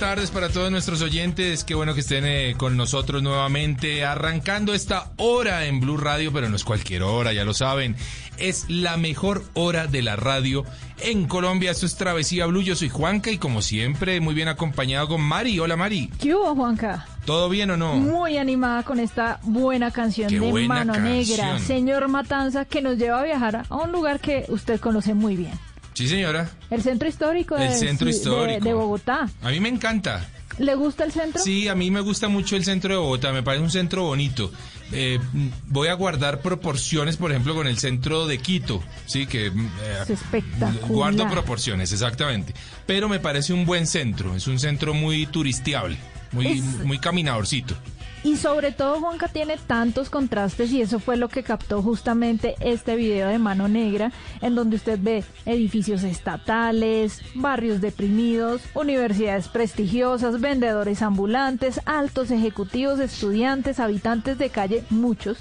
Tardes para todos nuestros oyentes. Qué bueno que estén eh, con nosotros nuevamente, arrancando esta hora en Blue Radio, pero no es cualquier hora, ya lo saben. Es la mejor hora de la radio en Colombia. Esto es Travesía Blue. Yo soy Juanca y como siempre, muy bien acompañado con Mari. Hola Mari. ¿Qué hubo, Juanca? ¿Todo bien o no? Muy animada con esta buena canción Qué de buena Mano Negra. Señor Matanza, que nos lleva a viajar a un lugar que usted conoce muy bien. Sí, señora. El centro histórico, de, El centro de- histórico. de Bogotá. A mí me encanta. ¿Le gusta el centro? Sí, a mí me gusta mucho el centro de Bogotá, me parece un centro bonito. Eh, voy a guardar proporciones, por ejemplo, con el centro de Quito, sí, que eh, Es espectacular. guardo proporciones, exactamente. Pero me parece un buen centro, es un centro muy turistiable, muy, Es- muy caminadorcito. Y sobre todo Juanca tiene tantos contrastes y eso fue lo que captó justamente este video de Mano Negra, en donde usted ve edificios estatales, barrios deprimidos, universidades prestigiosas, vendedores ambulantes, altos ejecutivos, estudiantes, habitantes de calle, muchos.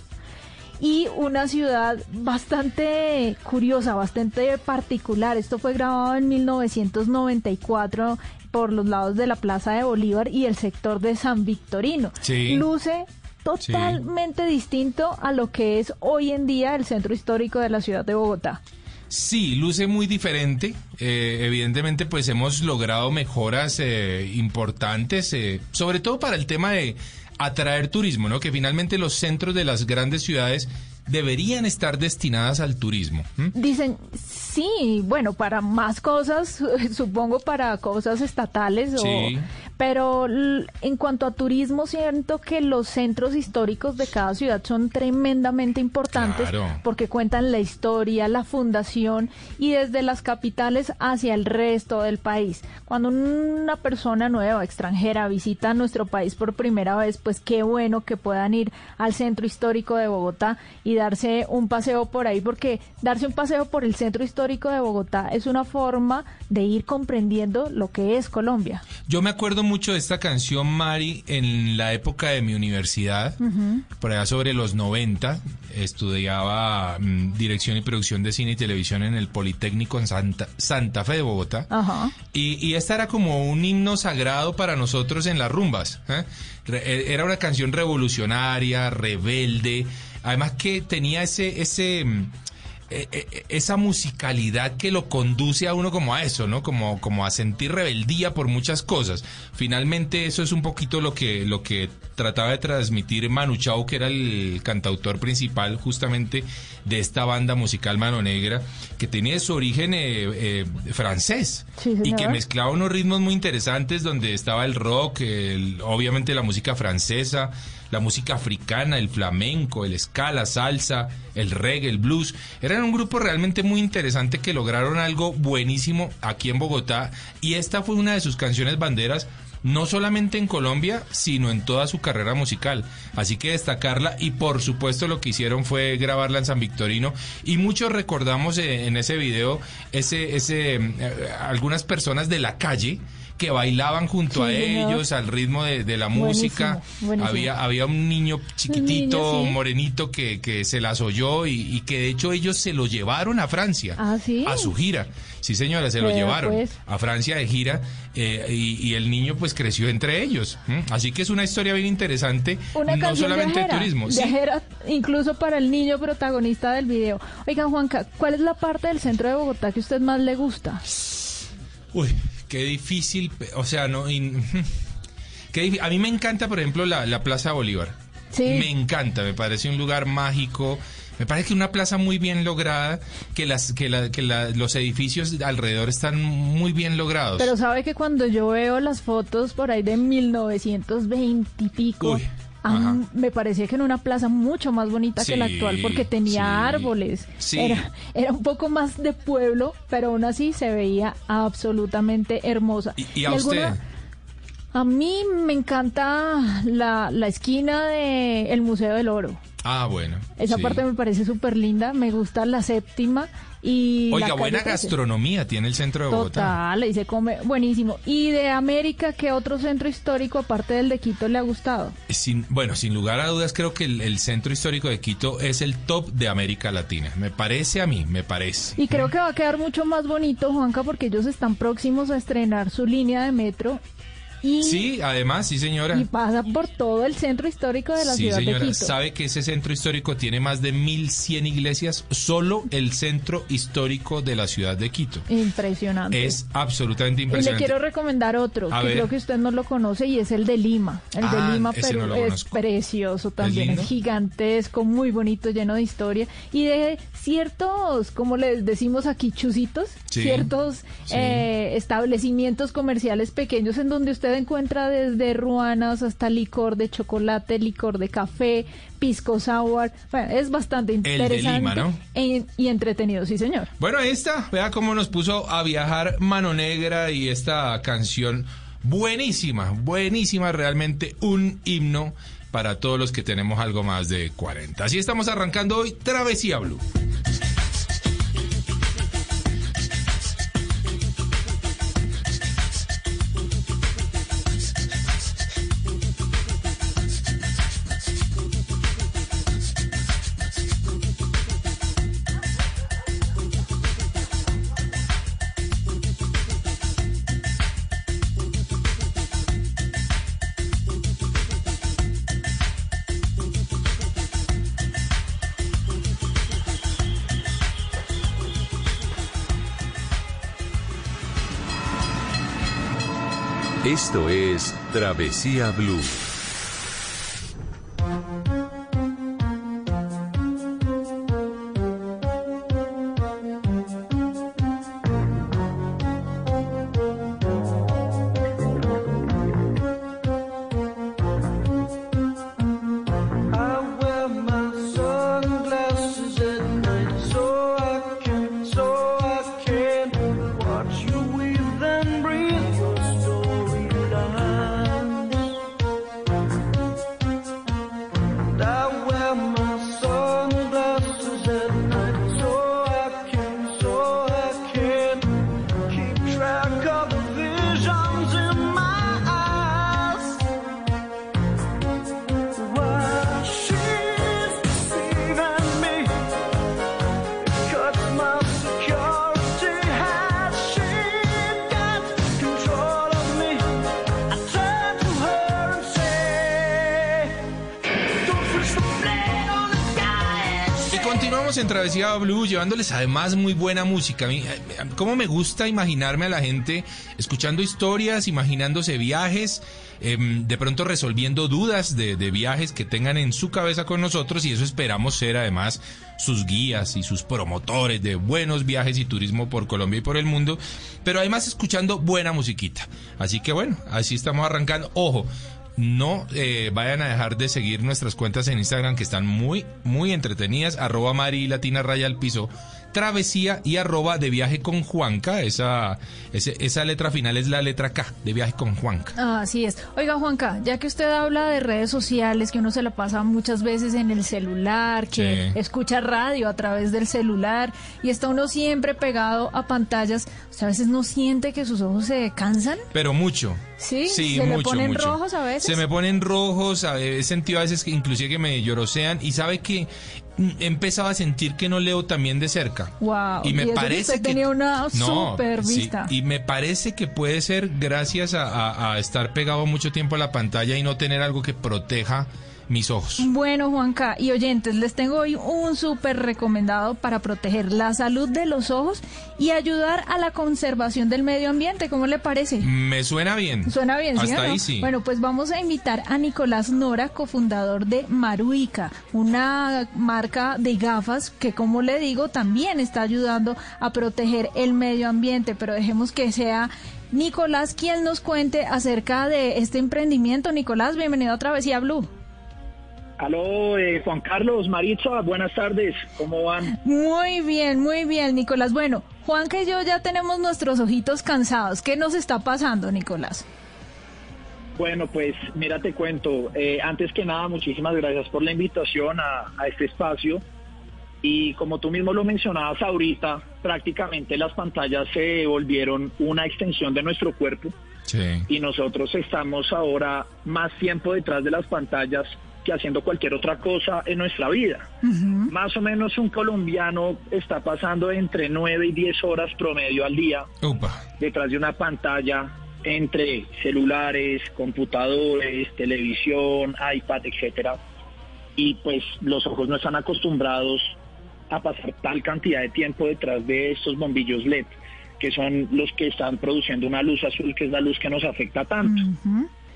Y una ciudad bastante curiosa, bastante particular. Esto fue grabado en 1994 por los lados de la Plaza de Bolívar y el sector de San Victorino. Sí. Luce totalmente distinto a lo que es hoy en día el centro histórico de la ciudad de Bogotá. Sí, luce muy diferente. Eh, evidentemente, pues hemos logrado mejoras eh, importantes, eh, sobre todo para el tema de atraer turismo, ¿no? Que finalmente los centros de las grandes ciudades deberían estar destinadas al turismo. Dicen, sí, bueno, para más cosas, supongo para cosas estatales, o- Sí. Pero l- en cuanto a turismo, siento que los centros históricos de cada ciudad son tremendamente importantes Claro. porque cuentan la historia, la fundación y desde las capitales hacia el resto del país. Cuando una persona nueva, extranjera, visita nuestro país por primera vez, pues qué bueno que puedan ir al centro histórico de Bogotá y darse un paseo por ahí, porque darse un paseo por el centro histórico de Bogotá es una forma de ir comprendiendo lo que es Colombia. Yo me acuerdo mucho de esta canción, Mari, en la época de mi universidad, por allá sobre los 90. Estudiaba mm, dirección y producción de cine y televisión en el Politécnico en Santa, Santa Fe de Bogotá. Y, y esta era como un himno sagrado para nosotros en las rumbas. ¿eh? Re- eh, Era una canción revolucionaria, rebelde, además que tenía ese, ese, mm, eh, eh, esa musicalidad que lo conduce a uno como a eso, ¿no? Como, como a sentir rebeldía por muchas cosas. Finalmente eso es un poquito lo que, lo que trataba de transmitir Manu Chao, que era el cantautor principal justamente de esta banda musical Mano Negra, que tenía su origen eh, eh, francés Sí, y que mezclaba unos ritmos muy interesantes donde estaba el rock, el- obviamente la música francesa, la música africana, el flamenco, el ska, la salsa, el reggae, el blues. Eran un grupo realmente muy interesante que lograron algo buenísimo aquí en Bogotá y esta fue una de sus canciones banderas no solamente en Colombia, sino en toda su carrera musical. Así que destacarla y por supuesto lo que hicieron fue grabarla en San Victorino y muchos recordamos eh, en ese video ese, ese, eh, algunas personas de la calle que bailaban junto Sí, a señor. ellos al ritmo de, de la música. buenísimo. Había, había un niño chiquitito, niño, sí. morenito, que, que se las oyó y, y que de hecho ellos se lo llevaron a Francia, Ah, ¿sí? a su gira. Sí, señora, se lo llevaron pues. a Francia de gira eh, y, y el niño pues creció entre ellos. Así que es una historia bien interesante, Una no solamente viajera, de turismo. sí. viajera incluso para el niño protagonista del video. Oigan, Juanca, ¿cuál es la parte del centro de Bogotá que a usted más le gusta? Uy, qué difícil, o sea, no... qué difí- a mí me encanta, por ejemplo, la, la Plaza Bolívar. Sí. Me encanta, me parece un lugar mágico. Me parece que una plaza muy bien lograda, que las que, la- que la- los edificios alrededor están muy bien logrados. Pero sabe que cuando yo veo las fotos por ahí de 1920 y pico, Uy, me parecía que era una plaza mucho más bonita que la actual porque tenía sí, árboles. sí. Era, era un poco más de pueblo, pero aún así se veía absolutamente hermosa. ¿Y, y a usted? alguna- A mí me encanta la, la esquina del Museo del Oro. Ah, bueno. Esa parte me parece súper linda. Me gusta la séptima y... Oiga, buena 13. gastronomía tiene el centro de Bogotá. Total, y se come buenísimo. ¿Y de América qué otro centro histórico aparte del de Quito le ha gustado? Sin, bueno, sin lugar a dudas, creo que el, el centro histórico de Quito es el top de América Latina. Me parece a mí, me parece. Y creo que va a quedar mucho más bonito, Juanca, porque ellos están próximos a estrenar su línea de metro y, Sí, además, sí, señora. y pasa por todo el centro histórico de la Sí, ciudad señora. de Quito. ¿Sabe que ese centro histórico tiene más de 1.100 iglesias? Solo el centro histórico de la ciudad de Quito. Impresionante. Es absolutamente y le impresionante. quiero recomendar otro, A que ver. creo que usted no lo conoce y es el de Lima. El Ah, de Lima, Perú, no lo es precioso también, es gigantesco, muy bonito, lleno de historia y de ciertos, como les decimos aquí, chuzitos, Sí, ciertos sí. eh, establecimientos comerciales pequeños en donde usted encuentra desde ruanas hasta licor de chocolate, licor de café, pisco sour. Bueno, es bastante de interesante Lima, ¿no? e- y entretenido, sí señor. Bueno, ahí está. Vea cómo nos puso a viajar Mano Negra y esta canción buenísima, buenísima, realmente un himno para todos los que tenemos algo más de 40. Así estamos arrancando hoy Travesía Blue. Travesía Blue. Travesía Blue llevándoles además muy buena música. Mí, cómo me gusta imaginarme a la gente escuchando historias, imaginándose viajes, em, de pronto resolviendo dudas de viajes que tengan en su cabeza con nosotros y eso esperamos ser además sus guías y sus promotores de buenos viajes y turismo por Colombia y por el mundo, pero además escuchando buena musiquita. Así que bueno, así estamos arrancando. Ojo, no eh, vayan a dejar de seguir nuestras cuentas en Instagram que están muy, muy entretenidas. Arroba Mari Latina Raya al Piso Travesía y arroba de viaje con Juanca. Esa, esa letra final es la letra K, de viaje con Juanca. Así es. Oiga, Juanca, ya que usted habla de redes sociales, que uno se la pasa muchas veces en el celular, que escucha radio a través del celular y está uno siempre pegado a pantallas, ¿usted a veces no siente que sus ojos se cansan? Pero mucho. Sí, sí se me ponen rojos a veces. Se me ponen rojos, he sentido a veces que inclusive que me llorosean y sabe que he empezado a sentir que no leo también de cerca. Wow. Y me parece que, tenía una super vista. y me parece que puede ser gracias a, a estar pegado mucho tiempo a la pantalla y no tener algo que proteja mis ojos. Bueno, Juanca y oyentes, les tengo hoy un súper recomendado para proteger la salud de los ojos y ayudar a la conservación del medio ambiente. ¿Cómo le parece? Me suena bien. Suena bien, ¿sí? Hasta ahí sí. Bueno, pues vamos a invitar a Nicolás Nora, cofundador de Maruica, una marca de gafas que, como le digo, también está ayudando a proteger el medio ambiente. Pero dejemos que sea Nicolás quien nos cuente acerca de este emprendimiento. Nicolás, bienvenido a Travesía Blue. Aló, eh, Juan Carlos, Maritza, buenas tardes, ¿cómo van? Muy bien, muy bien, Nicolás. Bueno, Juanca y yo ya tenemos nuestros ojitos cansados. ¿Qué nos está pasando, Nicolás? Bueno, pues mira, te cuento. Eh, antes que nada, muchísimas gracias por la invitación a, a este espacio. Y como tú mismo lo mencionabas ahorita, prácticamente las pantallas se volvieron una extensión de nuestro cuerpo. Sí. Y nosotros estamos ahora más tiempo detrás de las pantallas que haciendo cualquier otra cosa en nuestra vida. Más o menos un colombiano está pasando entre 9 y 10 horas promedio al día detrás de una pantalla entre celulares, computadores, televisión, iPad, etcétera. Y pues los ojos no están acostumbrados a pasar tal cantidad de tiempo detrás de estos bombillos LED, que son los que están produciendo una luz azul, que es la luz que nos afecta tanto.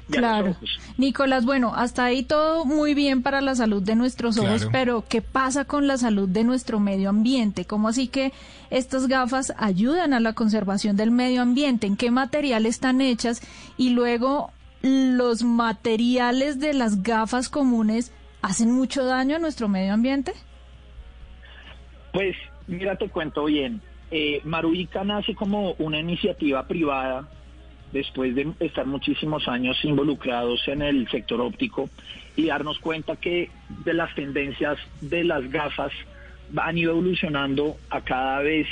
Claro. Nicolás, bueno, hasta ahí todo muy bien para la salud de nuestros ojos, pero ¿qué pasa con la salud de nuestro medio ambiente? ¿Cómo así que estas gafas ayudan a la conservación del medio ambiente? ¿En qué material están hechas? Y luego, ¿los materiales de las gafas comunes hacen mucho daño a nuestro medio ambiente? Pues, mira, te cuento bien. Eh, Maruica nace como una iniciativa privada después de estar muchísimos años involucrados en el sector óptico y darnos cuenta que de las tendencias de las gafas han ido evolucionando a cada vez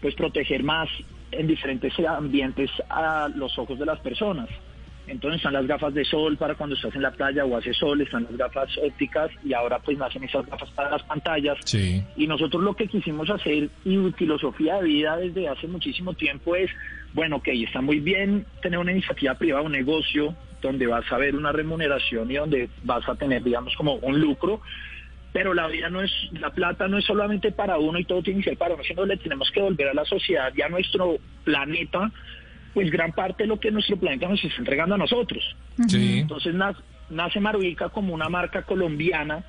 pues proteger más en diferentes ambientes a los ojos de las personas. Entonces están las gafas de sol para cuando estás en la playa o hace sol, están las gafas ópticas y ahora pues nacen esas gafas para las pantallas. Y nosotros lo que quisimos hacer y filosofía de vida desde hace muchísimo tiempo es, bueno, ok, está muy bien tener una iniciativa privada, un negocio donde vas a ver una remuneración y donde vas a tener, digamos, como un lucro, pero la vida no es, la plata no es solamente para uno y todo tiene que ser para uno, sino le tenemos que volver a la sociedad y a nuestro planeta pues gran parte de lo que nuestro planeta nos está entregando a nosotros. Entonces nace, Maruica como una marca colombiana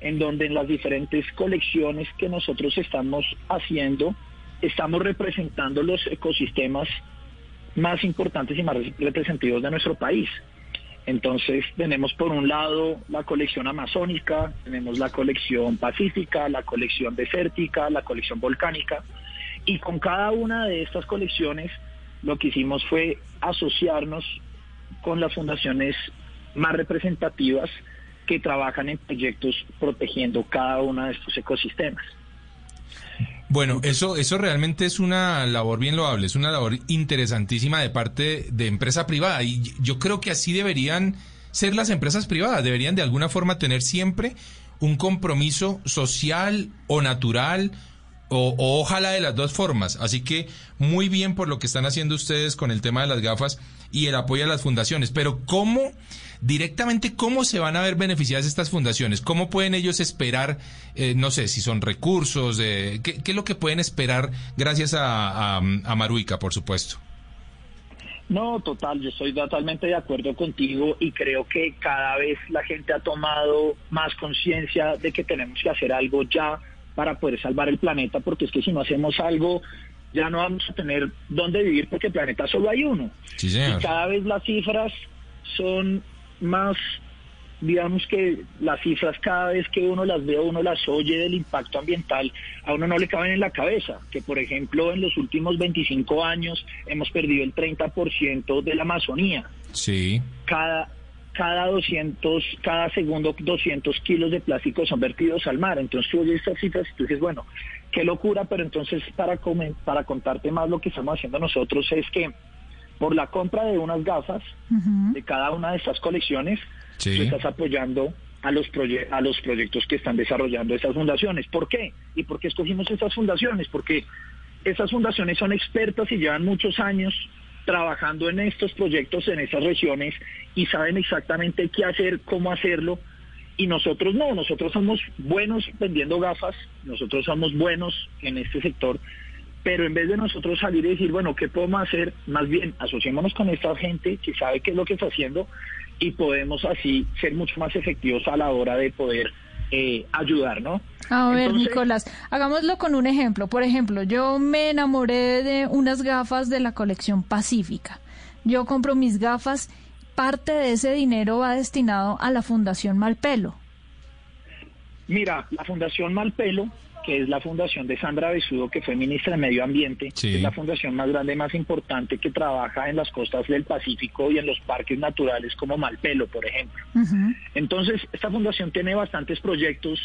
en donde en las diferentes colecciones que nosotros estamos haciendo, estamos representando los ecosistemas más importantes y más representativos de nuestro país. Entonces tenemos por un lado la colección amazónica, tenemos la colección pacífica, la colección desértica, la colección volcánica, y con cada una de estas colecciones lo que hicimos fue asociarnos con las fundaciones más representativas que trabajan en proyectos protegiendo cada uno de estos ecosistemas. Bueno, eso, eso realmente es una labor bien loable, es una labor interesantísima de parte de empresa privada y yo creo que así deberían ser las empresas privadas, deberían de alguna forma tener siempre un compromiso social o natural O, o, ojalá de las dos formas. Así que muy bien por lo que están haciendo ustedes con el tema de las gafas y el apoyo a las fundaciones. Pero ¿cómo, directamente, cómo se van a ver beneficiadas estas fundaciones? ¿Cómo pueden ellos esperar, eh, no sé, si son recursos? Eh, ¿qué, ¿qué, es lo que pueden esperar gracias a, a, a Maruica, por supuesto? No, total, yo estoy totalmente de acuerdo contigo y creo que cada vez la gente ha tomado más conciencia de que tenemos que hacer algo ya para poder salvar el planeta, porque es que si no hacemos algo ya no vamos a tener dónde vivir porque el planeta solo hay uno. Sí, señor. Y cada vez las cifras son más digamos que las cifras cada vez que uno las ve o uno las oye del impacto ambiental, a uno no le caben en la cabeza, que por ejemplo en los últimos 25 años hemos perdido el 30% de la Amazonía. Sí. Cada, cada 200, cada segundo 200 kilos de plástico son vertidos al mar. Entonces tú oyes estas cifras y tú dices, bueno, qué locura, pero entonces para, para contarte más lo que estamos haciendo nosotros es que por la compra de unas gafas uh -huh. de cada una de estas colecciones, Sí. tú estás apoyando a los, a los proyectos que están desarrollando esas fundaciones. ¿Por qué? ¿Y por qué escogimos estas fundaciones? Porque esas fundaciones son expertas y llevan muchos años trabajando en estos proyectos en esas regiones y saben exactamente qué hacer, cómo hacerlo. Y nosotros no, nosotros somos buenos vendiendo gafas, nosotros somos buenos en este sector, pero en vez de nosotros salir y decir, bueno, ¿qué podemos hacer? Más bien, asociémonos con esta gente que sabe qué es lo que está haciendo y podemos así ser mucho más efectivos a la hora de poder eh, ayudar, ¿no? A ver, Entonces, Nicolás, hagámoslo con un ejemplo. Por ejemplo, yo me enamoré de unas gafas de la colección Pacífica. Yo compro mis gafas, parte de ese dinero va destinado a la Fundación Malpelo. Mira, la Fundación Malpelo que es la fundación de Sandra Besudo, que fue ministra de Medio Ambiente, sí. es la fundación más grande, más importante que trabaja en las costas del Pacífico y en los parques naturales como Malpelo, por ejemplo. Uh -huh. Entonces, esta fundación tiene bastantes proyectos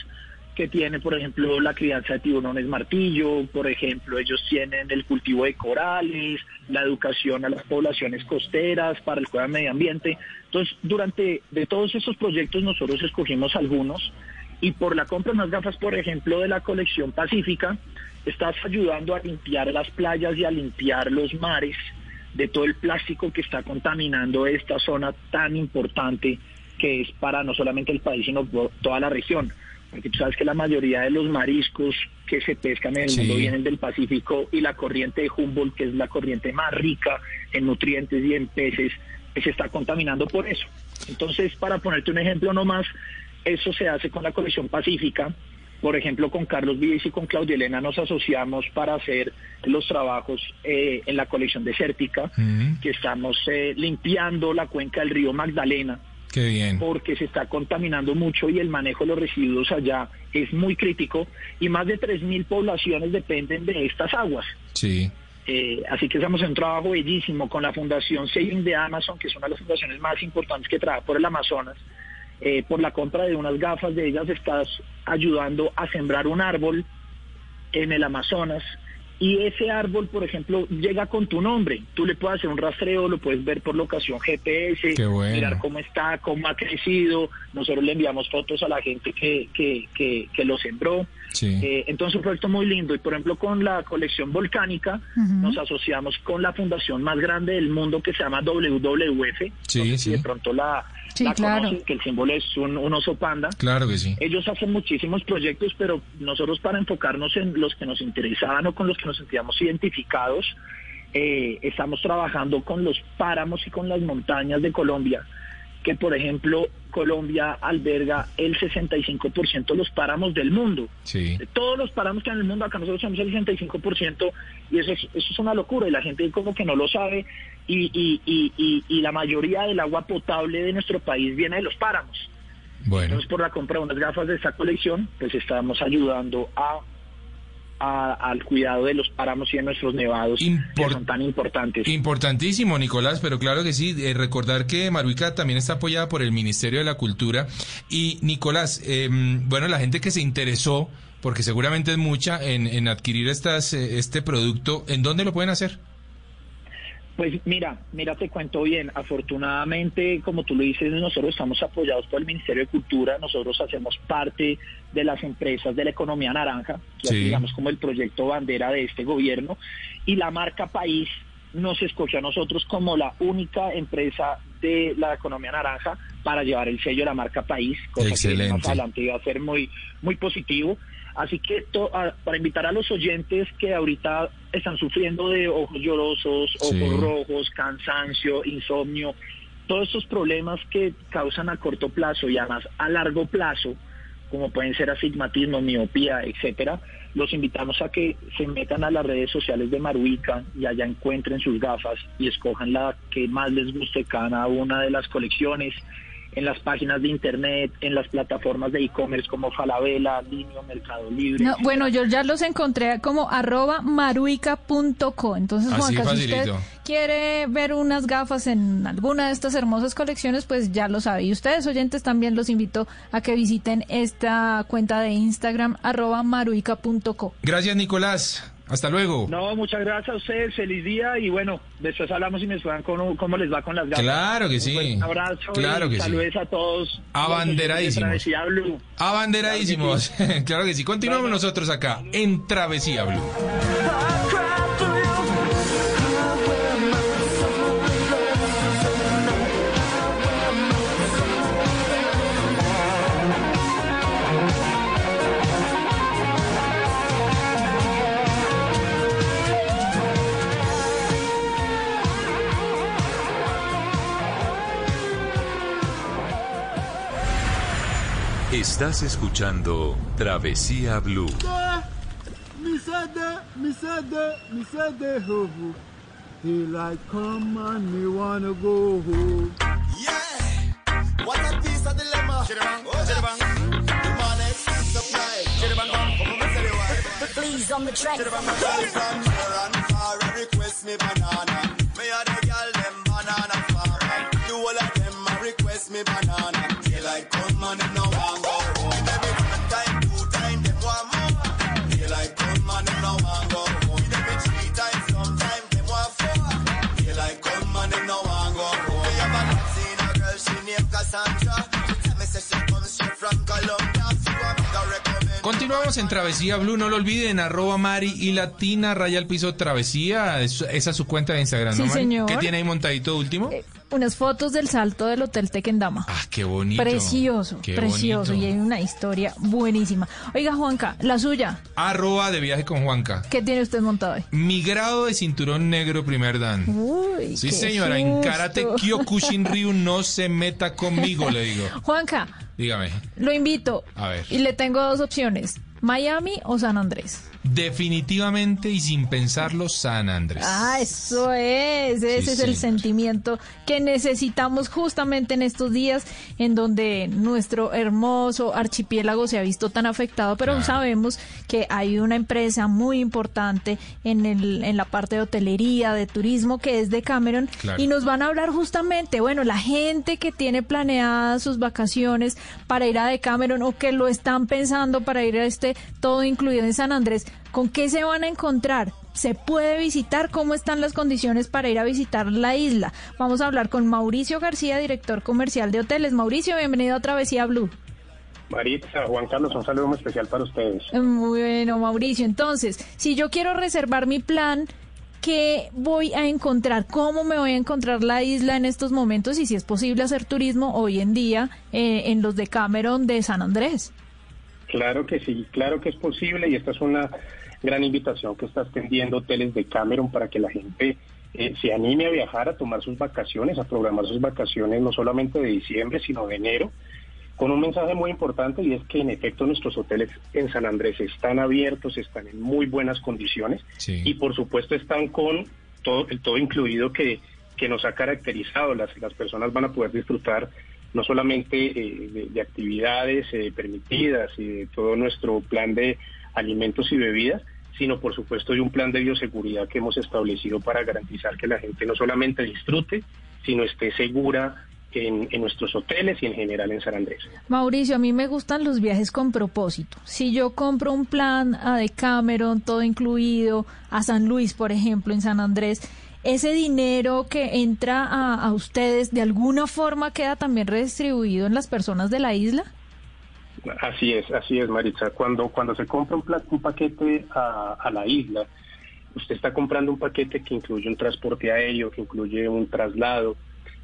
que tiene, por ejemplo, la crianza de tiburones martillo, por ejemplo, ellos tienen el cultivo de corales, la educación a las poblaciones costeras para el cuidado del medio ambiente. Entonces, durante de todos esos proyectos nosotros escogimos algunos y por la compra de unas gafas, por ejemplo, de la colección Pacífica, estás ayudando a limpiar las playas y a limpiar los mares de todo el plástico que está contaminando esta zona tan importante que es para no solamente el país, sino toda la región. Porque tú sabes que la mayoría de los mariscos que se pescan en el sí. mundo vienen del Pacífico y la corriente de Humboldt, que es la corriente más rica en nutrientes y en peces, se está contaminando por eso. Entonces, para ponerte un ejemplo nomás, eso se hace con la colección Pacífica. Por ejemplo, con Carlos Vives y con Claudia Elena nos asociamos para hacer los trabajos eh, en la colección desértica, uh -huh. que estamos eh, limpiando la cuenca del río Magdalena. Qué bien. Porque se está contaminando mucho y el manejo de los residuos allá es muy crítico y más de 3.000 poblaciones dependen de estas aguas. Sí. Eh, así que estamos en un trabajo bellísimo con la Fundación Saving de Amazon, que es una de las fundaciones más importantes que trabaja por el Amazonas eh, por la compra de unas gafas de ellas estás ayudando a sembrar un árbol en el Amazonas y ese árbol, por ejemplo, llega con tu nombre. Tú le puedes hacer un rastreo, lo puedes ver por locación GPS, bueno. mirar cómo está, cómo ha crecido. Nosotros le enviamos fotos a la gente que, que, que, que lo sembró. Sí. Eh, entonces, un proyecto muy lindo. Y, por ejemplo, con la colección volcánica, uh -huh. nos asociamos con la fundación más grande del mundo que se llama WWF. Sí, no sé sí. De pronto la, Sí, la claro. conocen, que el símbolo es un, un, oso panda. Claro que sí. Ellos hacen muchísimos proyectos, pero nosotros para enfocarnos en los que nos interesaban o con los que nos sentíamos identificados, eh, estamos trabajando con los páramos y con las montañas de Colombia, que por ejemplo Colombia alberga el 65% de los páramos del mundo. Sí. De todos los páramos que hay en el mundo, acá nosotros tenemos el 65% y eso es, eso es una locura y la gente como que no lo sabe y, y, y, y, y la mayoría del agua potable de nuestro país viene de los páramos. Bueno. Entonces por la compra de unas gafas de esta colección, pues estamos ayudando a a, al cuidado de los páramos y de nuestros nevados Import que son tan importantes. Importantísimo, Nicolás, pero claro que sí, eh, recordar que Maruica también está apoyada por el Ministerio de la Cultura. Y Nicolás, eh, bueno, la gente que se interesó, porque seguramente es mucha, en, en adquirir estas, eh, este producto, ¿en dónde lo pueden hacer? Pues mira, mira, te cuento bien. Afortunadamente, como tú lo dices, nosotros estamos apoyados por el Ministerio de Cultura. Nosotros hacemos parte de las empresas de la economía naranja, que Sí. digamos como el proyecto bandera de este gobierno. Y la marca País nos escogió a nosotros como la única empresa de la economía naranja para llevar el sello de la marca País, cosa que Excelente. más adelante iba a ser muy, muy positivo. Así que to- a- para invitar a los oyentes que ahorita están sufriendo de ojos llorosos, ojos Sí. rojos, cansancio, insomnio, todos estos problemas que causan a corto plazo y además a largo plazo, como pueden ser astigmatismo, miopía, etcétera, los invitamos a que se metan a las redes sociales de Maruica y allá encuentren sus gafas y escojan la que más les guste cada una de las colecciones en las páginas de internet, en las plataformas de e-commerce como Falabella, Linio, Mercado Libre. No, bueno, yo ya los encontré como arroba maruica.co. Entonces, Así Juanca, si usted quiere ver unas gafas en alguna de estas hermosas colecciones, pues ya lo sabe. Y ustedes, oyentes, también los invito a que visiten esta cuenta de Instagram, arroba maruica.co. Gracias, Nicolás. Hasta luego. No, muchas gracias a ustedes, feliz día y bueno, después hablamos y me explican cómo, cómo les va con las gafas. Claro que sí. Un abrazo Claro que sí. saludos a todos. Abanderadísimos. Blue. Abanderadísimos. claro que sí. Continuamos nosotros acá en Travesía Blue. On, tell you why. Please on the track. Request me banana. Me a the girl them banana far. Do all of them request me banana. Continuamos en Travesía Blue, no lo olviden, arroba Mari y Latina, raya al piso Travesía, es- esa es su cuenta de Instagram, ¿no, Sí, Mari? señor. ¿Qué tiene ahí montadito último? Eh, unas fotos del salto del Hotel Tequendama. Ah, qué bonito. Precioso, Qué precioso. bonito. Y hay una historia buenísima. Oiga, Juanca, la suya, Arroba de viaje con Juanca. ¿qué tiene usted montado hoy? Mi grado de cinturón negro primer dan. Uy, Sí, qué señora, en. Karate Kyokushin Ryu no se meta conmigo, le digo. Juanca, Dígame. lo invito. A ver. Y le tengo dos opciones, Miami o San Andrés. Definitivamente y sin pensarlo, San Andrés. Ah, eso es, ese Sí, es el señor. sentimiento que necesitamos justamente en estos días en donde nuestro hermoso archipiélago se ha visto tan afectado, pero Claro. sabemos que hay una empresa muy importante en, el, en la parte de hotelería, de turismo, que es de Cameron, Claro. y nos van a hablar justamente, bueno, la gente que tiene planeadas sus vacaciones para ir a Decameron o que lo están pensando para ir a este todo incluido en San Andrés, ¿con qué se van a encontrar? ¿Se puede visitar? ¿Cómo están las condiciones para ir a visitar la isla? Vamos a hablar con Mauricio García, director comercial de hoteles. Mauricio, bienvenido a Travesía Blue. Maritza, Juan Carlos, un saludo muy especial para ustedes. Muy bueno, Mauricio. Entonces, si yo quiero reservar mi plan, ¿qué voy a encontrar? ¿Cómo me voy a encontrar la isla en estos momentos? Y si es posible hacer turismo hoy en día eh, en los de Cameron de San Andrés. Claro que sí, claro que es posible y esta es una gran invitación que está extendiendo Hoteles de Cameron para que la gente eh, se anime a viajar, a tomar sus vacaciones, a programar sus vacaciones no solamente de diciembre, sino de enero, con un mensaje muy importante y es que en efecto nuestros hoteles en San Andrés están abiertos, están en muy buenas condiciones Sí. y por supuesto están con todo el todo incluido que, que nos ha caracterizado. Las, las personas van a poder disfrutar no solamente eh, de, de actividades eh, permitidas y de todo nuestro plan de alimentos y bebidas, sino por supuesto de un plan de bioseguridad que hemos establecido para garantizar que la gente no solamente disfrute, sino esté segura en, en nuestros hoteles y en general en San Andrés. Mauricio, a mí me gustan los viajes con propósito. Si yo compro un plan a Decameron, todo incluido, a San Luis, por ejemplo, en San Andrés, ese dinero que entra a, ustedes de alguna forma queda también redistribuido en las personas de la isla? Así es, así es, Maritza. Cuando, cuando se compra un, un paquete a, a la isla, usted está comprando un paquete que incluye un transporte aéreo, que incluye un traslado,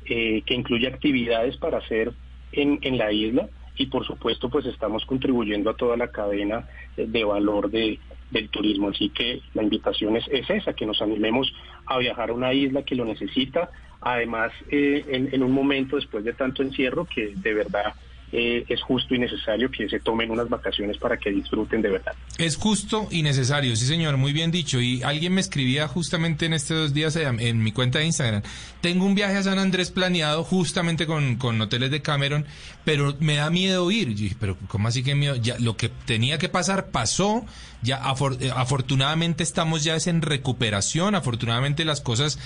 eh, que incluye actividades para hacer en, en la isla y por supuesto pues estamos contribuyendo a toda la cadena de valor de, del turismo. Así que la invitación es, es esa, que nos animemos a viajar a una isla que lo necesita, además eh, en un momento después de tanto encierro que de verdad eh, es justo y necesario que se tomen unas vacaciones para que disfruten de verdad. Es justo y necesario, sí señor, muy bien dicho. Y alguien me escribía justamente en estos dos días eh, en mi cuenta de Instagram. Tengo un viaje a San Andrés planeado justamente con, con hoteles de Cameron, pero me da miedo ir. Yo dije, pero ¿cómo así que miedo? Ya, lo que tenía que pasar pasó. Ya afor- eh, afortunadamente estamos ya es en recuperación. Afortunadamente las cosas,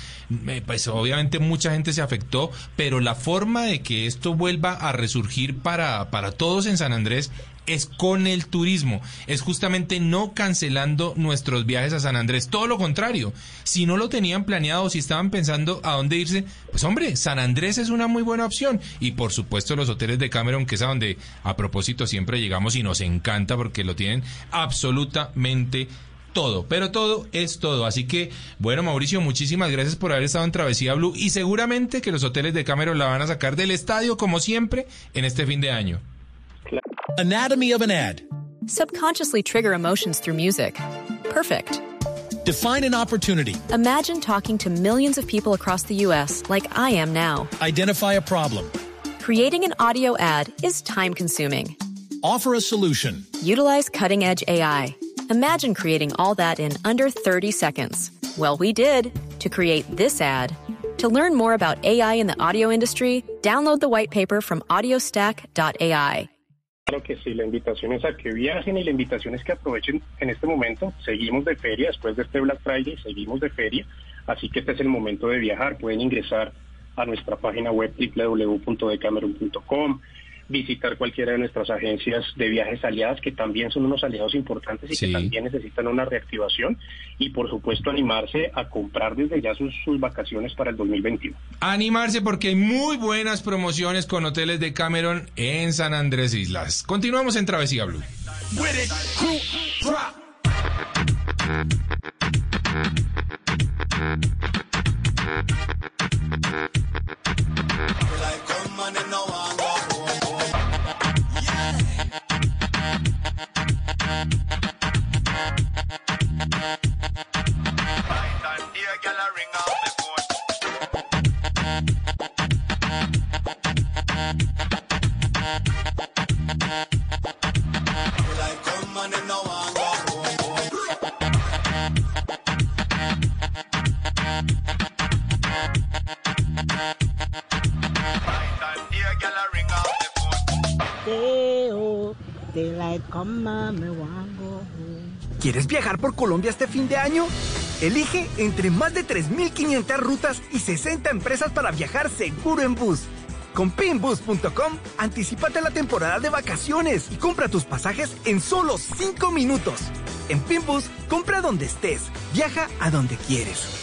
eh, pues obviamente mucha gente se afectó, pero la forma de que esto vuelva a resurgir para todos en San Andrés es con el turismo, es justamente no cancelando nuestros viajes a San Andrés, todo lo contrario, si no lo tenían planeado, si estaban pensando a dónde irse, pues hombre, San Andrés es una muy buena opción. Y por supuesto los hoteles de Cameron, que es a donde a propósito siempre llegamos y nos encanta porque lo tienen absolutamente todo, pero todo es todo. Así que, bueno, Mauricio, muchísimas gracias por haber estado en Travesía Blue y seguramente que los hoteles de Cameron la van a sacar del estadio como siempre en este fin de año. Anatomy of an ad. Subconsciously trigger emotions through music. Perfect. Define an opportunity. Imagine talking to millions of people across the U.S. like I am now. Identify a problem. Creating an audio ad is time consuming. Offer a solution. Utilize cutting edge AI. Imagine creating all that in under 30 seconds. Well, we did to create this ad. To learn more about AI in the audio industry, download the white paper from audiostack.ai. Claro que sí, la invitación es a que viajen y la invitación es que aprovechen en este momento. Seguimos de feria, después de este Black Friday seguimos de feria, así que este es el momento de viajar. Pueden ingresar a nuestra página web www.decameron.com, visitar cualquiera de nuestras agencias de viajes aliadas, que también son unos aliados importantes y Sí. que también necesitan una reactivación, y por supuesto animarse a comprar desde ya sus, sus vacaciones para el 2021. Animarse porque hay muy buenas promociones con hoteles de Cameron en San Andrés Islas. Continuamos en Travesía Blue. Like come on and no Like ¿Quieres viajar por Colombia este fin de año? Elige entre más de 3.500 rutas y 60 empresas para viajar seguro en bus. Con pinbus.com, anticipate la temporada de vacaciones y compra tus pasajes en solo 5 minutos. En Pinbus, compra donde estés, viaja a donde quieres.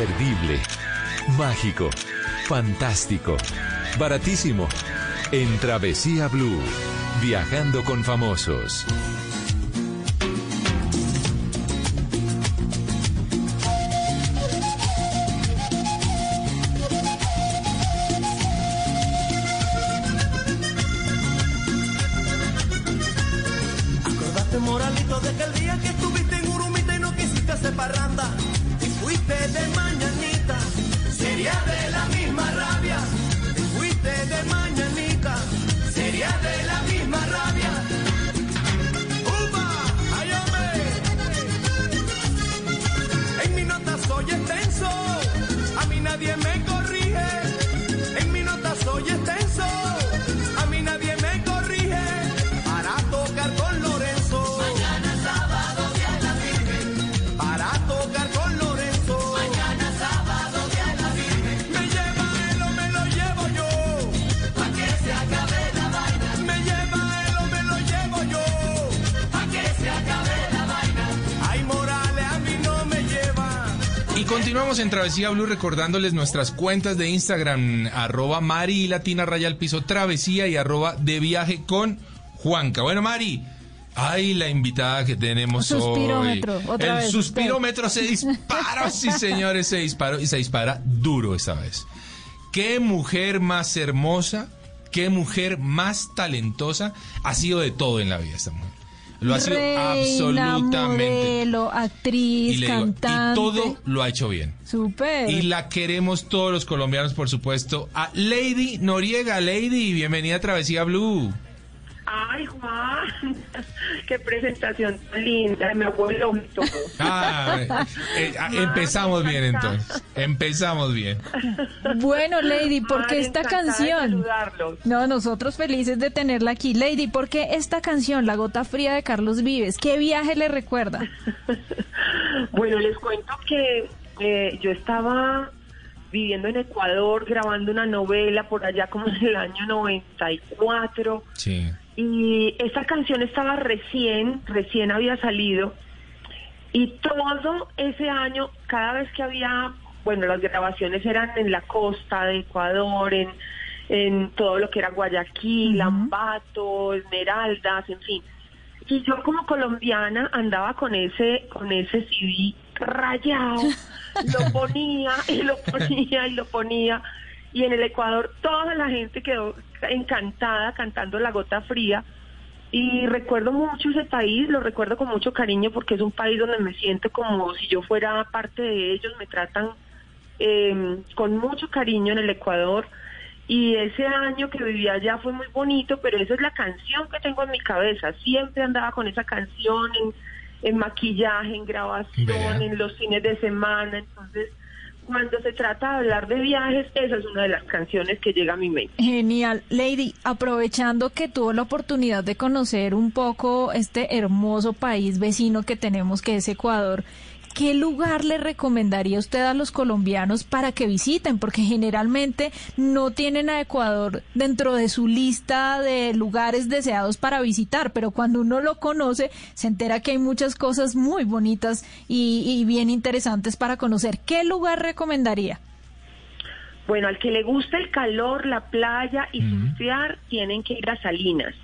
imperdible, mágico, fantástico, baratísimo. En Travesía Blue, viajando con famosos. moralito de aquel día que estuviste en Urumita y no quisiste hacer parranda y fuiste de mal. Continuamos en Travesía Blue recordándoles nuestras cuentas de Instagram, arroba Mari Latina Raya al Piso Travesía y arroba de viaje con Juanca. Bueno, Mari, ay, la invitada que tenemos hoy. Suspirómetro, otra El vez suspirómetro se disparó, sí señores, se disparó y se dispara duro esta vez. Qué mujer más hermosa, qué mujer más talentosa, ha sido de todo en la vida esta mujer. Lo ha sido Reina, absolutamente. modelo, actriz, Y, le digo, y cantante. todo lo ha hecho bien. Súper. Y la queremos todos los colombianos, por supuesto. A Lady Noriega. Lady, bienvenida a Travesía Blue. Ay, Juan, qué presentación tan linda, mi abuelo y todo. Ah, eh, ah, empezamos bien entonces. Empezamos bien. Bueno, Lady, ¿por qué esta canción? No, nosotros felices de tenerla aquí. Lady, ¿por qué esta canción, La Gota Fría de Carlos Vives? ¿Qué viaje le recuerda? Bueno, les cuento que eh, yo estaba viviendo en Ecuador, grabando una novela por allá como en el año 94. Sí. Y esa canción estaba recién, recién había salido. Y todo ese año, cada vez que había, bueno, las grabaciones eran en la costa de Ecuador, en, en todo lo que era Guayaquil, Ambato, Esmeraldas, en fin. Y yo como colombiana andaba con ese, con ese CD rayado, lo ponía y lo ponía y lo ponía. Y en el Ecuador toda la gente quedó encantada cantando La Gota Fría. Y recuerdo mucho ese país, lo recuerdo con mucho cariño porque es un país donde me siento como si yo fuera parte de ellos, me tratan eh, con mucho cariño en el Ecuador. Y ese año que viví allá fue muy bonito, pero esa es la canción que tengo en mi cabeza. Siempre andaba con esa canción en, en maquillaje, en grabación, en los fines de semana. Entonces, cuando se trata de hablar de viajes, esa es una de las canciones que llega a mi mente. Genial. Lady, aprovechando que tuvo la oportunidad de conocer un poco este hermoso país vecino que tenemos, que es Ecuador, ¿qué lugar le recomendaría usted a los colombianos para que visiten? Porque generalmente no tienen a Ecuador dentro de su lista de lugares deseados para visitar, pero cuando uno lo conoce, se entera que hay muchas cosas muy bonitas y, y bien interesantes para conocer. ¿Qué lugar recomendaría? Bueno, al que le gusta el calor, la playa y surfear, tienen que ir a Salinas.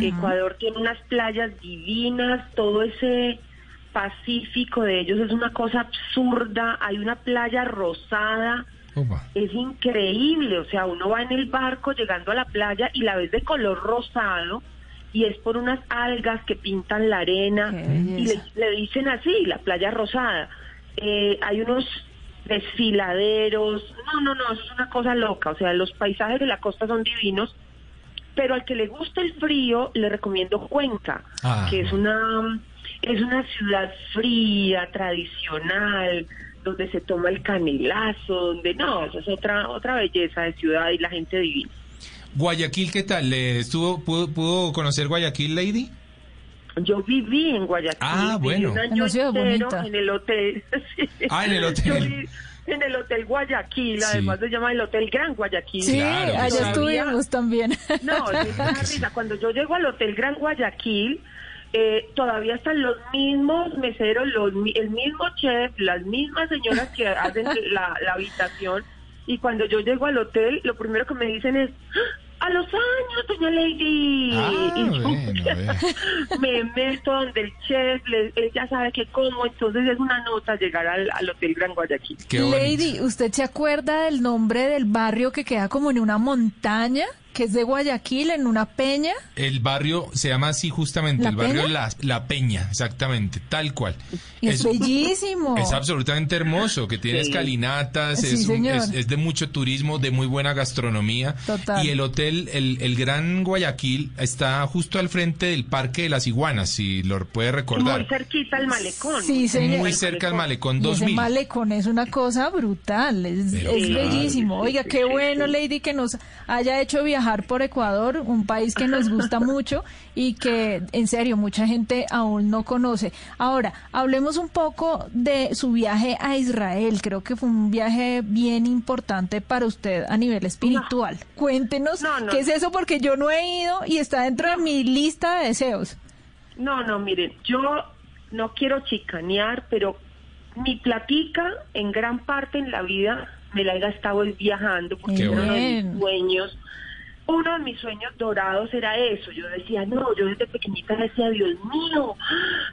Ecuador tiene unas playas divinas, todo ese Pacífico de ellos es una cosa absurda, hay una playa rosada, es increíble, o sea, uno va en el barco llegando a la playa y la ves de color rosado y es por unas algas que pintan la arena y le, le dicen así, la playa rosada. Eh, hay unos desfiladeros, no, no, no, es una cosa loca, o sea, los paisajes de la costa son divinos, pero al que le gusta el frío le recomiendo Cuenca, Ah. que es una es una ciudad fría, tradicional, donde se toma el canelazo, donde no, eso es otra otra belleza de ciudad y la gente divina. Guayaquil, ¿qué tal? ¿Le estuvo, pudo, pudo conocer Guayaquil, Lady? Yo viví en Guayaquil, Ah, bueno. un año entero en el hotel. sí. Ah, en el hotel. Yo viví en el Hotel Guayaquil, además se llama el Hotel Gran Guayaquil. Sí, allá estuvimos también. No, es una risa. Cuando yo llego al Hotel Gran Guayaquil, eh, todavía están los mismos meseros, los, mi- el mismo chef, las mismas señoras que hacen la, la habitación. Y cuando yo llego al hotel, lo primero que me dicen es, ¡Ah! a los años, doña Lady. Ah, y yo me meto donde el chef, le- él ya sabe que como, entonces es una nota llegar al, al Hotel Gran Guayaquil. Lady, ¿usted se acuerda del nombre del barrio que queda como en una montaña? Que es de Guayaquil, en una peña. El barrio se llama así justamente, ¿La el barrio Peña? La, La Peña, exactamente, tal cual. Y es, bellísimo. Es absolutamente hermoso, que tiene Sí. escalinatas, Sí, es, un- es, es de mucho turismo, de muy buena gastronomía. Total. Y el hotel, el, el Gran Guayaquil, está justo al frente del Parque de las Iguanas, si lo puede recordar. Muy cerquita al malecón. Sí, señor. Muy cerca al malecón Y ese 2000. malecón es una cosa brutal, es, es claro. bellísimo. Oiga, qué bueno, Lady, que nos haya hecho viajar por Ecuador, un país que nos gusta mucho y que, en serio, mucha gente aún no conoce. Ahora, hablemos un poco de su viaje a Israel. Creo que fue un viaje bien importante para usted a nivel espiritual. Cuéntenos no. qué es eso, porque yo no he ido y está dentro de mi lista de deseos. No, no, miren, yo no quiero chicanear, pero mi platica en gran parte en la vida me la he gastado viajando, porque Qué uno de bien. mis sueños, uno de mis sueños dorados era eso. Yo decía, no, yo desde pequeñita decía, Dios mío,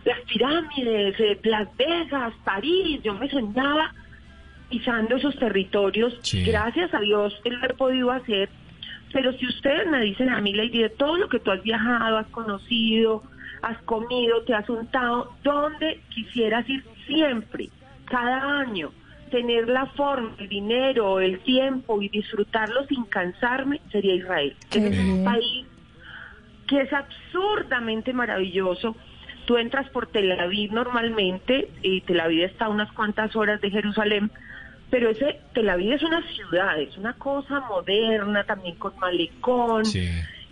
las pirámides, eh, Las Vegas, París, yo me soñaba pisando esos territorios. Sí. Gracias a Dios él lo he podido hacer. Pero si ustedes me dicen a mí, Lady, de todo lo que tú has viajado, has conocido, has comido, te has untado, ¿dónde quisieras ir siempre, cada año? Tener la forma, el dinero, el tiempo y disfrutarlo sin cansarme sería Israel. Ese es un país que es absurdamente maravilloso. Tú entras por Tel Aviv normalmente y Tel Aviv está a unas cuantas horas de Jerusalén, pero ese Tel Aviv es una ciudad, es una cosa moderna, también con malecón,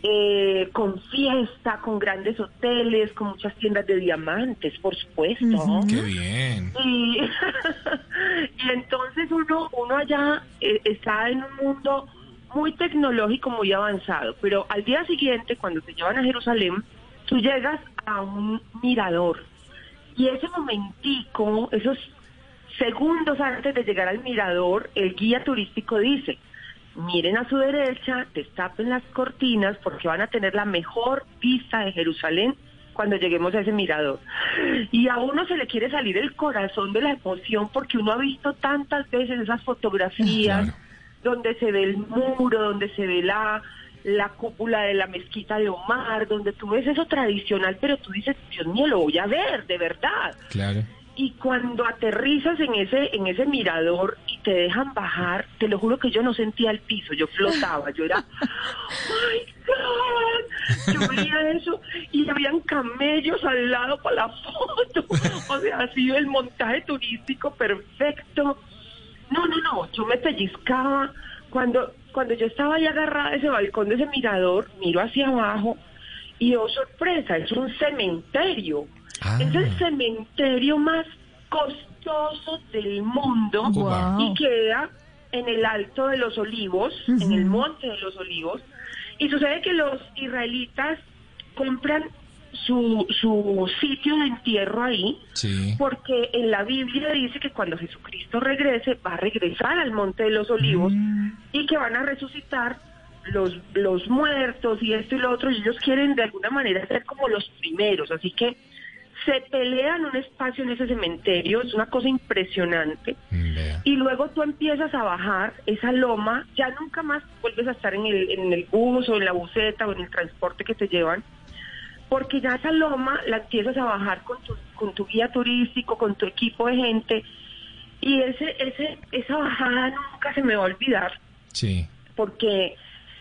eh, con fiesta, con grandes hoteles, con muchas tiendas de diamantes, por supuesto. ¿no? Qué bien. Y, y entonces uno, uno allá eh, está en un mundo muy tecnológico, muy avanzado, pero al día siguiente, cuando te llevan a Jerusalén, tú llegas a un mirador y ese momentico, esos segundos antes de llegar al mirador, el guía turístico dice, miren a su derecha, destapen las cortinas porque van a tener la mejor vista de Jerusalén cuando lleguemos a ese mirador. Y a uno se le quiere salir el corazón de la emoción porque uno ha visto tantas veces esas fotografías donde se ve el muro, donde se ve la, la cúpula de la mezquita de Omar, donde tú ves eso tradicional, pero tú dices, Dios mío, lo voy a ver, de verdad. Claro. Y cuando aterrizas en ese en ese mirador y te dejan bajar, te lo juro que yo no sentía el piso, yo flotaba, yo era, ¡My God! Yo veía eso y habían camellos al lado para la foto. O sea, ha sido el montaje turístico perfecto. No, no, no, yo me pellizcaba. Cuando, cuando yo estaba ahí agarrada a ese balcón de ese mirador, miro hacia abajo y oh sorpresa, es un cementerio. Es el cementerio más costoso del mundo Wow. y queda en el Alto de los Olivos, en el Monte de los Olivos. Y sucede que los israelitas compran su, su sitio de entierro ahí Sí. porque en la Biblia dice que cuando Jesucristo regrese va a regresar al Monte de los Olivos y que van a resucitar los, los muertos y esto y lo otro y ellos quieren de alguna manera ser como los primeros, así que se pelean un espacio en ese cementerio, es una cosa impresionante y luego tú empiezas a bajar esa loma, ya nunca más vuelves a estar en el, en el bus o en la buseta o en el transporte que te llevan porque ya esa loma la empiezas a bajar con tu, con tu guía turístico, con tu equipo de gente, y ese, ese, esa bajada nunca se me va a olvidar, Sí. porque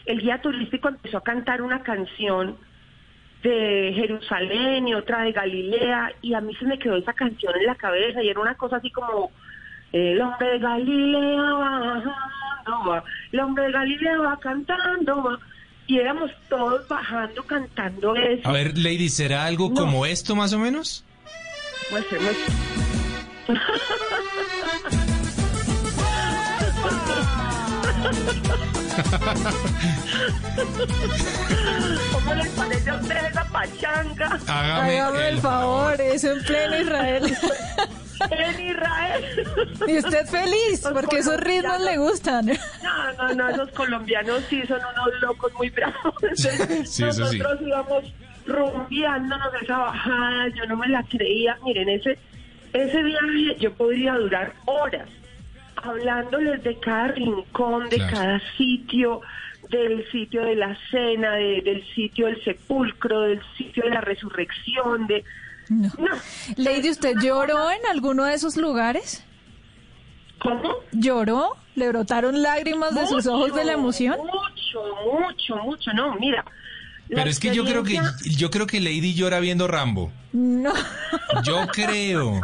el guía turístico empezó a cantar una canción de Jerusalén y otra de Galilea, y a mí se me quedó esa canción en la cabeza, y era una cosa así como, el hombre de Galilea va el hombre de Galilea va cantando, va, y éramos todos bajando cantando eso. A ver, Lady, ¿será algo No. como esto más o menos? Muestre, muestre. ¿Cómo les parece a ustedes esa pachanga? Hágame Hágame el el favor, eso en pleno Israel. En Israel. Y usted feliz, Los porque esos ritmos le gustan. No, no, no, esos colombianos sí son unos locos muy bravos. Entonces, Sí, eso sí. nosotros íbamos rumbeándonos esa bajada, yo no me la creía. Miren, ese, ese viaje yo podría durar horas hablándoles de cada rincón, de Claro. cada sitio, del sitio de la cena, de- del sitio del sepulcro, del sitio de la resurrección, de... No. No. Lady, ¿usted lloró en alguno de esos lugares? ¿Cómo? ¿Lloró? ¿Le brotaron lágrimas de sus ojos de la emoción? Mucho, mucho, mucho. No, mira. La Pero es que yo creo que yo creo que Lady llora viendo Rambo. No, Yo creo.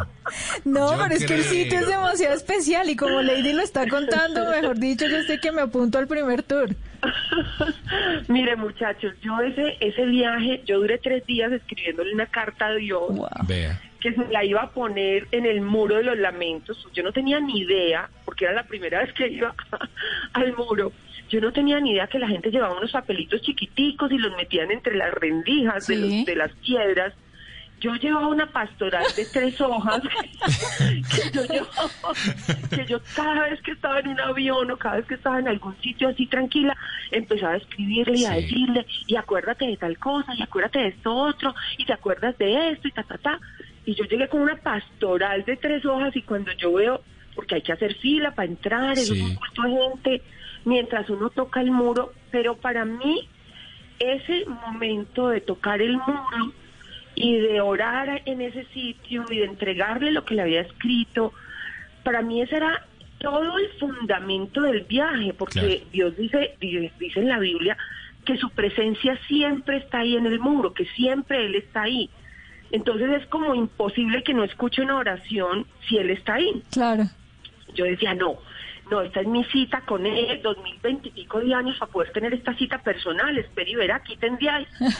no, Yo pero es que el sitio es demasiado especial y como Lady lo está contando, mejor dicho, yo sé que me apunto al primer tour. Mire, muchachos, yo ese, ese viaje, yo duré tres días escribiéndole una carta a Dios Vea. que se la iba a poner en el muro de los lamentos. Yo no tenía ni idea, porque era la primera vez que iba al muro. Yo no tenía ni idea que la gente llevaba unos papelitos chiquiticos y los metían entre las rendijas de, los- de las piedras. Yo llevaba una pastoral de tres hojas que yo, llevaba- que yo cada vez que estaba en un avión o cada vez que estaba en algún sitio así tranquila, empezaba a escribirle y a decirle, y acuérdate de tal cosa, y acuérdate de esto otro, y te acuerdas de esto, y ta, ta, ta. Y yo llegué con una pastoral de tres hojas y cuando yo veo, porque hay que hacer fila para entrar, es Sí. un culto de gente, mientras uno toca el muro, pero para mí ese momento de tocar el muro y de orar en ese sitio y de entregarle lo que le había escrito, para mí ese era todo el fundamento del viaje, porque Claro. Dios dice, dice, dice en la Biblia que su presencia siempre está ahí en el muro, que siempre Él está ahí. Entonces es como imposible que no escuche una oración si Él está ahí. Claro. Yo decía, no, no, esta es mi cita con él, 2020 y pico de años para poder tener esta cita personal, espero y verá, aquí tendría.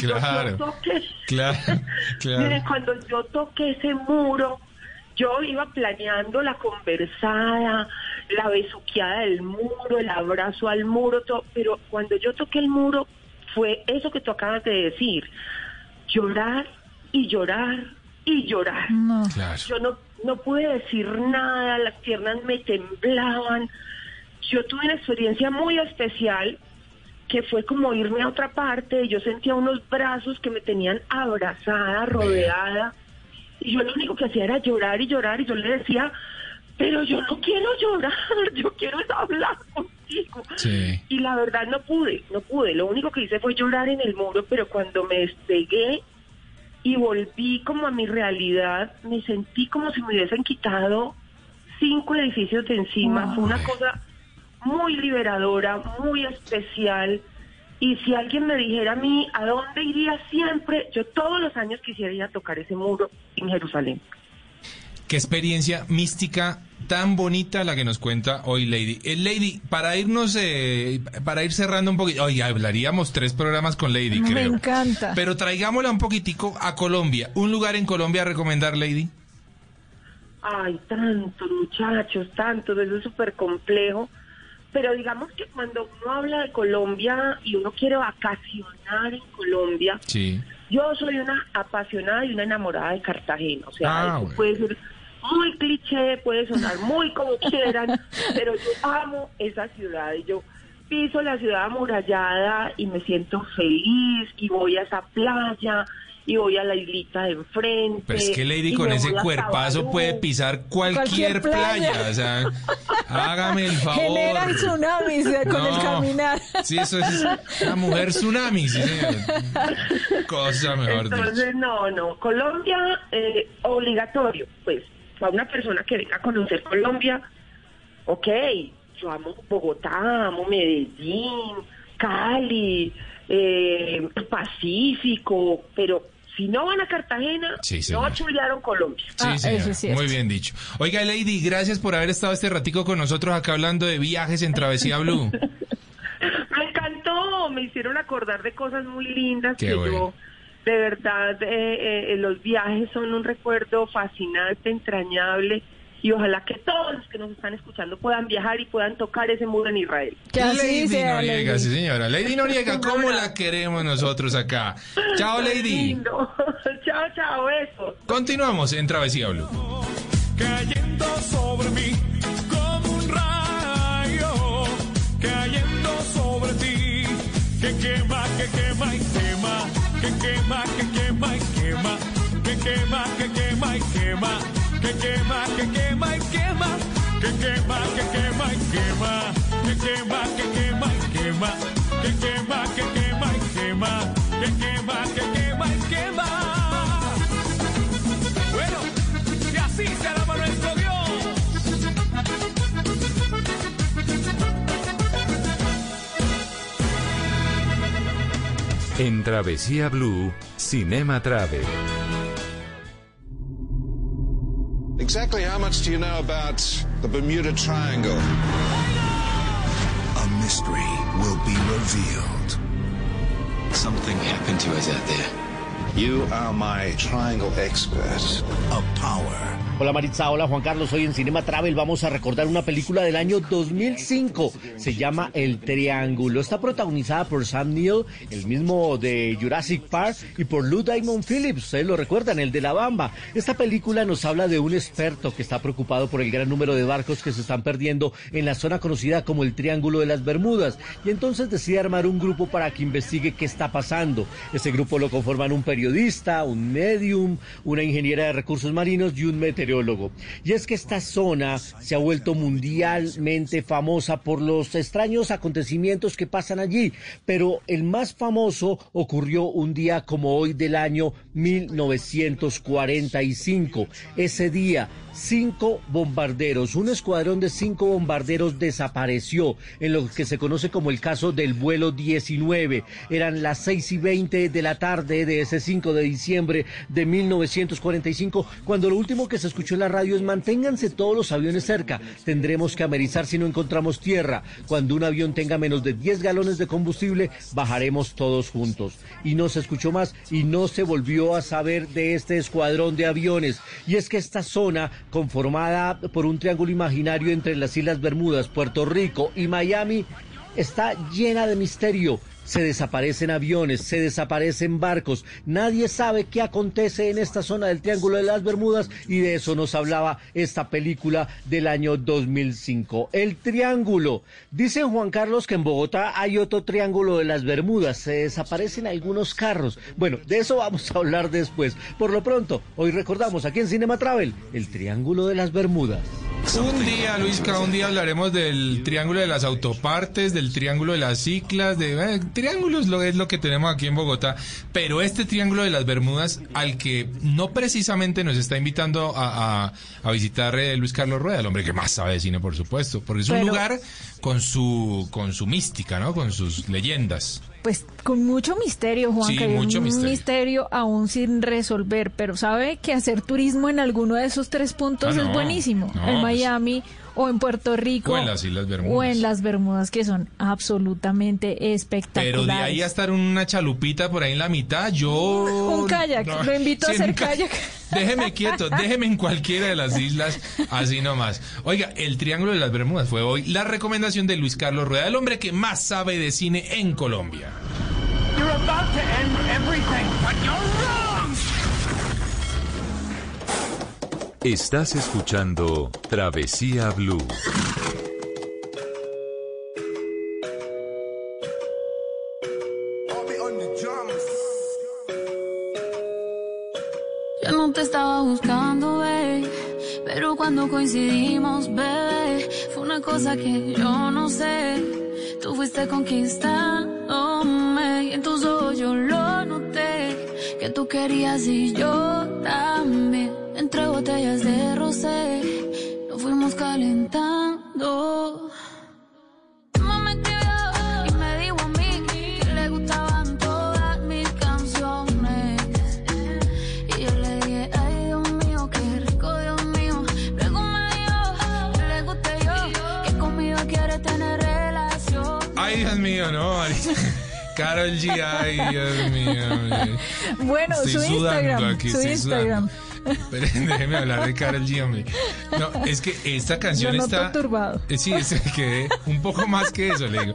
Claro. Claro, Miren, claro. cuando yo toqué ese muro, yo iba planeando la conversada, la besuqueada del muro, el abrazo al muro, todo, pero cuando yo toqué el muro fue eso que tú acabas de decir, llorar y llorar y llorar. No. Claro. Yo no, no pude decir nada, las piernas me temblaban. Yo tuve una experiencia muy especial que fue como irme a otra parte. Yo sentía unos brazos que me tenían abrazada, rodeada. Y yo lo único que hacía era llorar y llorar. Y yo le decía, pero yo no quiero llorar, yo quiero hablar contigo. Sí. Y la verdad no pude, no pude. Lo único que hice fue llorar en el muro, pero cuando me despegué y volví como a mi realidad, me sentí como si me hubiesen quitado cinco edificios de encima. Fue una cosa muy liberadora, muy especial. Y si alguien me dijera a mí a dónde iría siempre, yo todos los años quisiera ir a tocar ese muro en Jerusalén. Qué experiencia mística tan bonita la que nos cuenta hoy Lady. Eh, Lady, para irnos, eh, para ir cerrando un poquito, oye, hablaríamos tres programas con Lady, Me creo. encanta. Pero traigámosla un poquitico a Colombia. ¿Un lugar en Colombia a recomendar, Lady? Ay, tantos muchachos, tantos, eso es súper complejo. Pero digamos que cuando uno habla de Colombia y uno quiere vacacionar en Colombia, Sí. yo soy una apasionada y una enamorada de Cartagena. O sea, Ah, eso bueno. puede ser muy cliché, puede sonar muy como quieran, pero yo amo esa ciudad y yo piso la ciudad amurallada y me siento feliz y voy a esa playa y voy a la islita de enfrente. Pero es que Lady con ese cuerpazo puede pisar cualquier, Cualquier playa. playa. O sea, hágame el favor. Generan tsunamis eh, con el caminar. Sí, eso es una mujer tsunami, sí, señor. Cosa mejor dicho. Entonces, no, no. Colombia, eh, obligatorio. Pues, para una persona que venga a conocer Colombia, ok, yo amo Bogotá, amo Medellín, Cali, eh, Pacífico, pero si no van a Cartagena, Sí, no chulearon Colombia. Sí, Ah, eso es. Muy bien dicho. Oiga, Lady, gracias por haber estado este ratico con nosotros acá hablando de viajes en Travesía Blue. Me encantó, me hicieron acordar de cosas muy lindas Qué que bueno. yo, de verdad, eh, eh, los viajes son un recuerdo fascinante, entrañable, y ojalá que todos los que nos están escuchando puedan viajar y puedan tocar ese muro en Israel. Que así Lady sea, Noriega, Lady. sí señora. Lady Noriega, ¿cómo la queremos nosotros acá? Chao, Lady. Chao, chao, besos. Continuamos en Travesía Blue. cayendo sobre mí como un rayo, cayendo sobre ti, que quema, que quema y que quema, que quema y quema, que quema, que quema y quema, que quema, que quema y quema, que quema, que quema y quema, que quema, que quema y quema, que quema, que quema y quema, que quema, que quema y quema. Bueno, y así será. En Travesía Blue, Cinema Travel. Exactly how much do you know about the Bermuda Triangle? A mystery will be revealed. Something happened to us out there. You are my triangle expert. A power. Hola Maritza, hola Juan Carlos, hoy en Cinema Travel vamos a recordar una película del año 2005, se llama El Triángulo, está protagonizada por Sam Neill, el mismo de Jurassic Park, y por Lou Diamond Phillips, ustedes lo recuerdan, el de La Bamba. Esta película nos habla de un experto que está preocupado por el gran número de barcos que se están perdiendo en la zona conocida como el Triángulo de las Bermudas, y entonces decide armar un grupo para que investigue qué está pasando. Ese grupo lo conforman un periodista, un medium, una ingeniera de recursos marinos y un meteorólogo. Y es que esta zona se ha vuelto mundialmente famosa por los extraños acontecimientos que pasan allí, pero el más famoso ocurrió un día como hoy del año 1945. Ese día cinco bombarderos, un escuadrón de cinco bombarderos desapareció en lo que se conoce como el caso del vuelo 19. Eran las seis y veinte de la tarde de ese 5 de diciembre de 1945, cuando lo último que se escuchó en la radio es manténganse todos los aviones cerca, tendremos que amerizar si no encontramos tierra. Cuando un avión tenga menos de 10 galones de combustible, bajaremos todos juntos. Y no se escuchó más y no se volvió a saber de este escuadrón de aviones. Y es que esta zona conformada por un triángulo imaginario entre las Islas Bermudas, Puerto Rico y Miami, está llena de misterio se desaparecen aviones, se desaparecen barcos, nadie sabe qué acontece en esta zona del Triángulo de las Bermudas y de eso nos hablaba esta película del año 2005. El Triángulo. Dice Juan Carlos que en Bogotá hay otro Triángulo de las Bermudas, se desaparecen algunos carros. Bueno, de eso vamos a hablar después. Por lo pronto, hoy recordamos aquí en Cinema Travel el Triángulo de las Bermudas. Un día, Luisca, un día hablaremos del triángulo de las autopartes, del triángulo de las ciclas, de eh, triángulos lo es lo que tenemos aquí en Bogotá, pero este triángulo de las Bermudas al que no precisamente nos está invitando a, a, visitar eh, Luis Carlos Rueda, el hombre que más sabe de cine, por supuesto, porque es un lugar con su con su mística, ¿no? Con sus leyendas pues con mucho misterio, Juan, que hay un misterio. aún sin resolver, pero sabe que hacer turismo en alguno de esos tres puntos ah, es buenísimo. en pues Miami o en Puerto Rico o en las Islas Bermudas. O en las Bermudas que son absolutamente espectaculares. Pero de ahí a estar una chalupita por ahí en la mitad, yo un kayak, lo invito a hacer kayak. Déjeme quieto, déjeme en cualquiera de las islas, así nomás. Oiga, el Triángulo de las Bermudas fue hoy la recomendación de Luis Carlos Rueda, el hombre que más sabe de cine en Colombia. Estás escuchando Travesía Blue. Yo no te estaba buscando, bebé, pero cuando coincidimos, bebé, fue una cosa que yo no sé. Tú fuiste conquistándome y en tus ojos yo lo noté, que tú querías y yo también. Entre botellas de rosé, nos fuimos calentando. ¿no? Carol G, ay, Dios mío. Bueno, su Instagram. su Instagram. Pero déjeme hablar de Carol G, hombre. No, es que esta canción está. turbado. Eh, sí, es que un poco más que eso, le digo.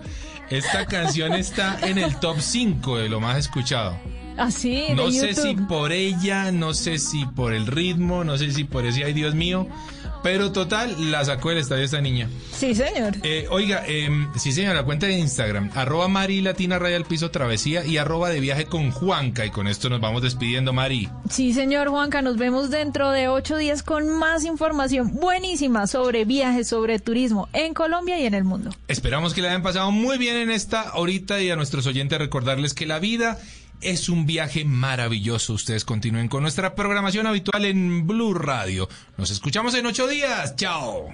Esta canción está en el top 5 de lo más escuchado. Así, ¿Ah, No sé si por ella, no sé si por el ritmo, no sé si por ese, ay Dios mío, pero total, la sacó del estadio esta niña. Sí, señor. Eh, oiga, eh, sí, señor, la cuenta de Instagram, arroba Mari Latina Raya al Piso Travesía y arroba de viaje con Juanca. Y con esto nos vamos despidiendo, Mari. Sí, señor Juanca, nos vemos dentro de ocho días con más información buenísima sobre viajes, sobre turismo en Colombia y en el mundo. Esperamos que le hayan pasado muy bien en esta horita y a nuestros oyentes recordarles que la vida es un viaje maravilloso. Ustedes continúen con nuestra programación habitual en Blue Radio. Nos escuchamos en ocho días. Chao.